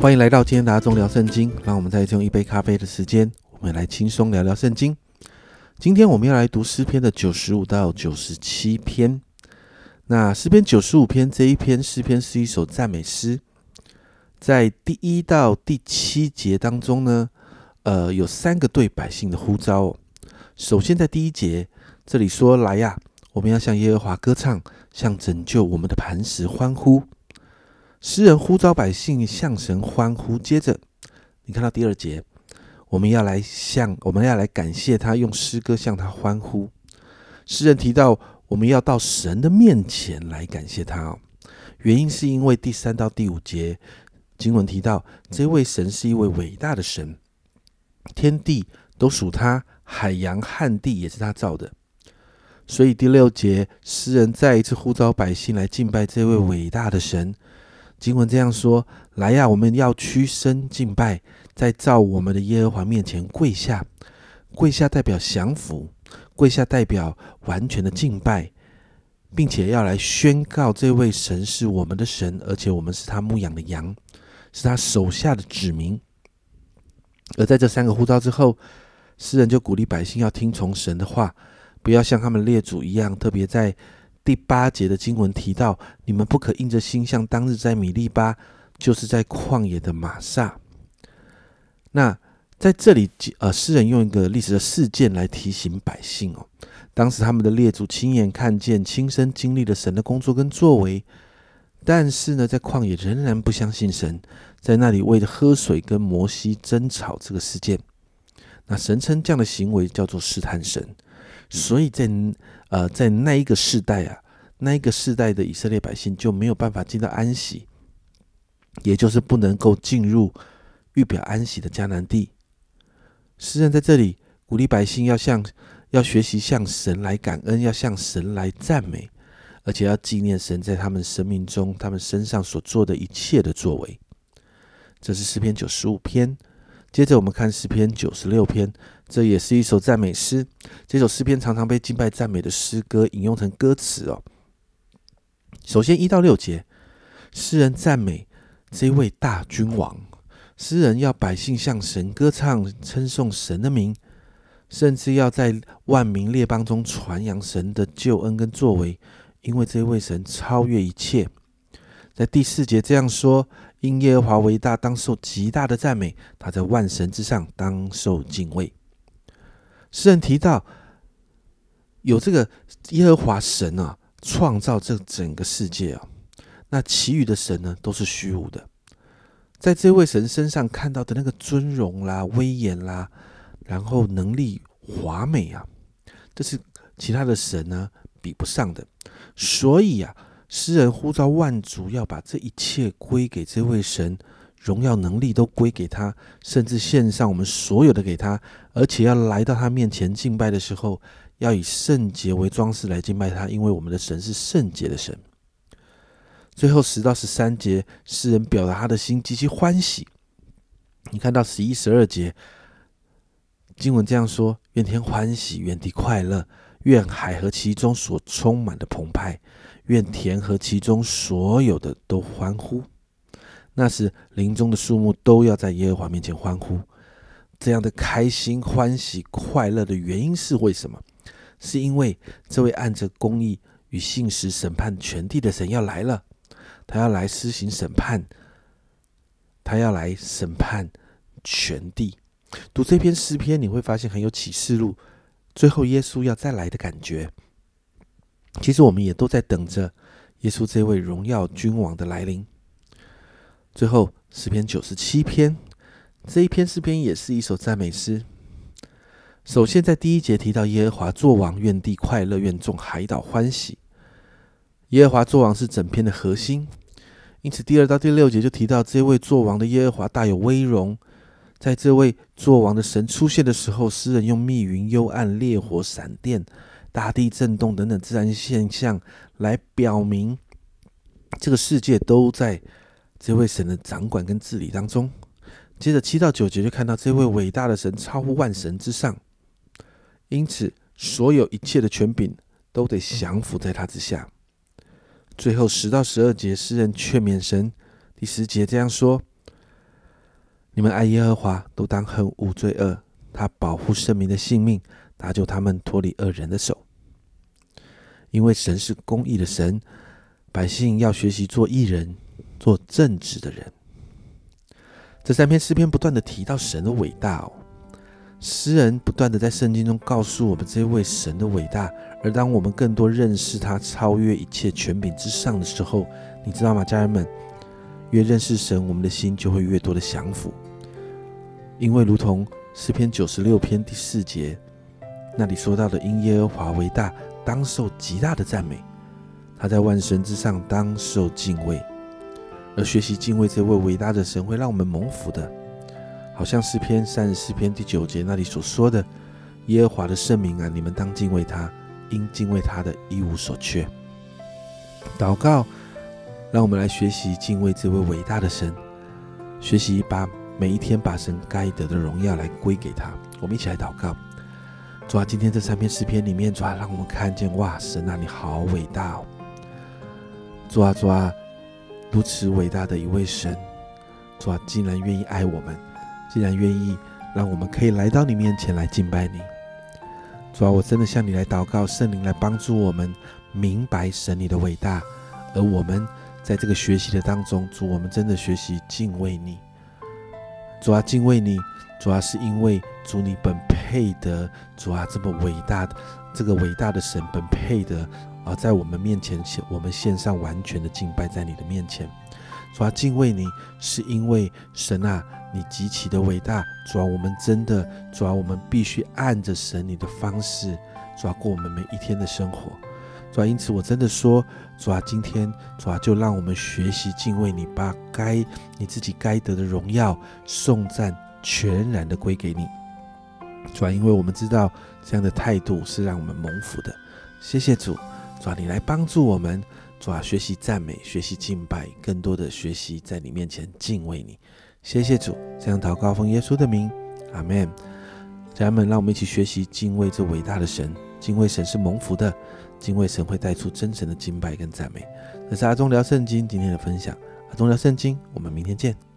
欢迎来到今天的中聊圣经，让我们再用一杯咖啡的时间，我们来轻松聊聊圣经。今天我们要来读诗篇的九十五到九十七篇。那诗篇九十五篇这一篇诗篇是一首赞美诗，在第一到第七节当中呢，呃，有三个对百姓的呼召。首先在第一节这里说：“来呀，我们要向耶和华歌唱，向拯救我们的磐石欢呼。”诗人呼召百姓向神欢呼。接着，你看到第二节，我们要来向我们要来感谢他，用诗歌向他欢呼。诗人提到，我们要到神的面前来感谢他哦。原因是因为第三到第五节经文提到，这位神是一位伟大的神，天地都属他，海洋旱地也是他造的。所以第六节，诗人再一次呼召百姓来敬拜这位伟大的神。经文这样说：“来呀，我们要屈身敬拜，在造我们的耶和华面前跪下。跪下代表降服，跪下代表完全的敬拜，并且要来宣告这位神是我们的神，而且我们是他牧养的羊，是他手下的子民。而在这三个呼召之后，诗人就鼓励百姓要听从神的话，不要像他们列祖一样，特别在。”第八节的经文提到：“你们不可硬着心，像当日在米利巴，就是在旷野的玛撒。”那在这里，呃，诗人用一个历史的事件来提醒百姓哦，当时他们的列祖亲眼看见、亲身经历了神的工作跟作为，但是呢，在旷野仍然不相信神，在那里为了喝水跟摩西争吵这个事件，那神称这样的行为叫做试探神，所以在。呃，在那一个世代啊，那一个世代的以色列百姓就没有办法进到安息，也就是不能够进入预表安息的迦南地。诗人在这里鼓励百姓要向要学习向神来感恩，要向神来赞美，而且要纪念神在他们生命中、他们身上所做的一切的作为。这是诗篇九十五篇。接着我们看诗篇九十六篇，这也是一首赞美诗。这首诗篇常常被敬拜赞美的诗歌引用成歌词哦。首先一到六节，诗人赞美这位大君王，诗人要百姓向神歌唱，称颂神的名，甚至要在万民列邦中传扬神的救恩跟作为，因为这位神超越一切。在第四节这样说。因耶和华为大，当受极大的赞美；他在万神之上，当受敬畏。诗人提到，有这个耶和华神啊，创造这整个世界啊，那其余的神呢，都是虚无的。在这位神身上看到的那个尊荣啦、威严啦，然后能力华美啊，这是其他的神呢比不上的。所以啊。诗人呼召万族要把这一切归给这位神，荣耀能力都归给他，甚至献上我们所有的给他，而且要来到他面前敬拜的时候，要以圣洁为装饰来敬拜他，因为我们的神是圣洁的神。最后十到十三节，诗人表达他的心极其欢喜。你看到十一、十二节经文这样说：愿天欢喜，愿地快乐，愿海和其中所充满的澎湃。愿田和其中所有的都欢呼，那时林中的树木都要在耶和华面前欢呼。这样的开心、欢喜、快乐的原因是为什么？是因为这位按着公义与信实审判全地的神要来了，他要来施行审判，他要来审判全地。读这篇诗篇，你会发现很有启示录，最后耶稣要再来的感觉。其实我们也都在等着耶稣这位荣耀君王的来临。最后诗篇九十七篇这一篇诗篇也是一首赞美诗。首先在第一节提到耶和华作王，愿地快乐，愿众海岛欢喜。耶和华作王是整篇的核心，因此第二到第六节就提到这位作王的耶和华大有威荣。在这位作王的神出现的时候，诗人用密云、幽暗、烈火、闪电。大地震动等等自然现象，来表明这个世界都在这位神的掌管跟治理当中。接着七到九节就看到这位伟大的神超乎万神之上，因此所有一切的权柄都得降服在他之下。最后十到十二节，诗人劝勉神。第十节这样说：你们爱耶和华，都当恨恶罪恶。他保护圣民的性命，搭救他们脱离恶人的手。因为神是公义的神，百姓要学习做义人，做正直的人。这三篇诗篇不断的提到神的伟大哦，诗人不断的在圣经中告诉我们这位神的伟大。而当我们更多认识他超越一切权柄之上的时候，你知道吗，家人们？越认识神，我们的心就会越多的降服。因为如同诗篇九十六篇第四节那里说到的：“因耶和华为大，当受极大的赞美；他在万神之上，当受敬畏。”而学习敬畏这位伟大的神，会让我们蒙福的。好像诗篇三十四篇第九节那里所说的：“耶和华的圣名啊，你们当敬畏他，因敬畏他的一无所缺。”祷告，让我们来学习敬畏这位伟大的神，学习把每一天把神该得的荣耀来归给他。我们一起来祷告。主啊，今天这三篇诗篇里面，主啊，让我们看见哇，神啊，你好伟大哦！主啊，主啊。如此伟大的一位神，主啊，竟然愿意爱我们，竟然愿意让我们可以来到你面前来敬拜你。主啊，我真的向你来祷告，圣灵来帮助我们明白神你的伟大，而我们在这个学习的当中，主，我们真的学习敬畏你。主啊，敬畏你，主要是因为主你本配得，主啊，这么伟大的这个伟大的神本配得。啊在我们面前献，我们献上完全的敬拜，在你的面前，主要敬畏你，是因为神啊，你极其的伟大。主要我们真的，主要我们必须按着神你的方式，主要过我们每一天的生活。主要因此，我真的说，主啊今天，主啊就让我们学习敬畏你，把该你自己该得的荣耀、颂赞全然的归给你。主要因为我们知道这样的态度是让我们蒙福的。谢谢主。主啊，你来帮助我们，主啊，学习赞美，学习敬拜，更多的学习在你面前敬畏你。谢谢主，这样祷告奉耶稣的名，阿门。家人们，让我们一起学习敬畏这伟大的神。敬畏神是蒙福的，敬畏神会带出真诚的敬拜跟赞美。这是阿忠聊圣经今天的分享，阿忠聊圣经，我们明天见。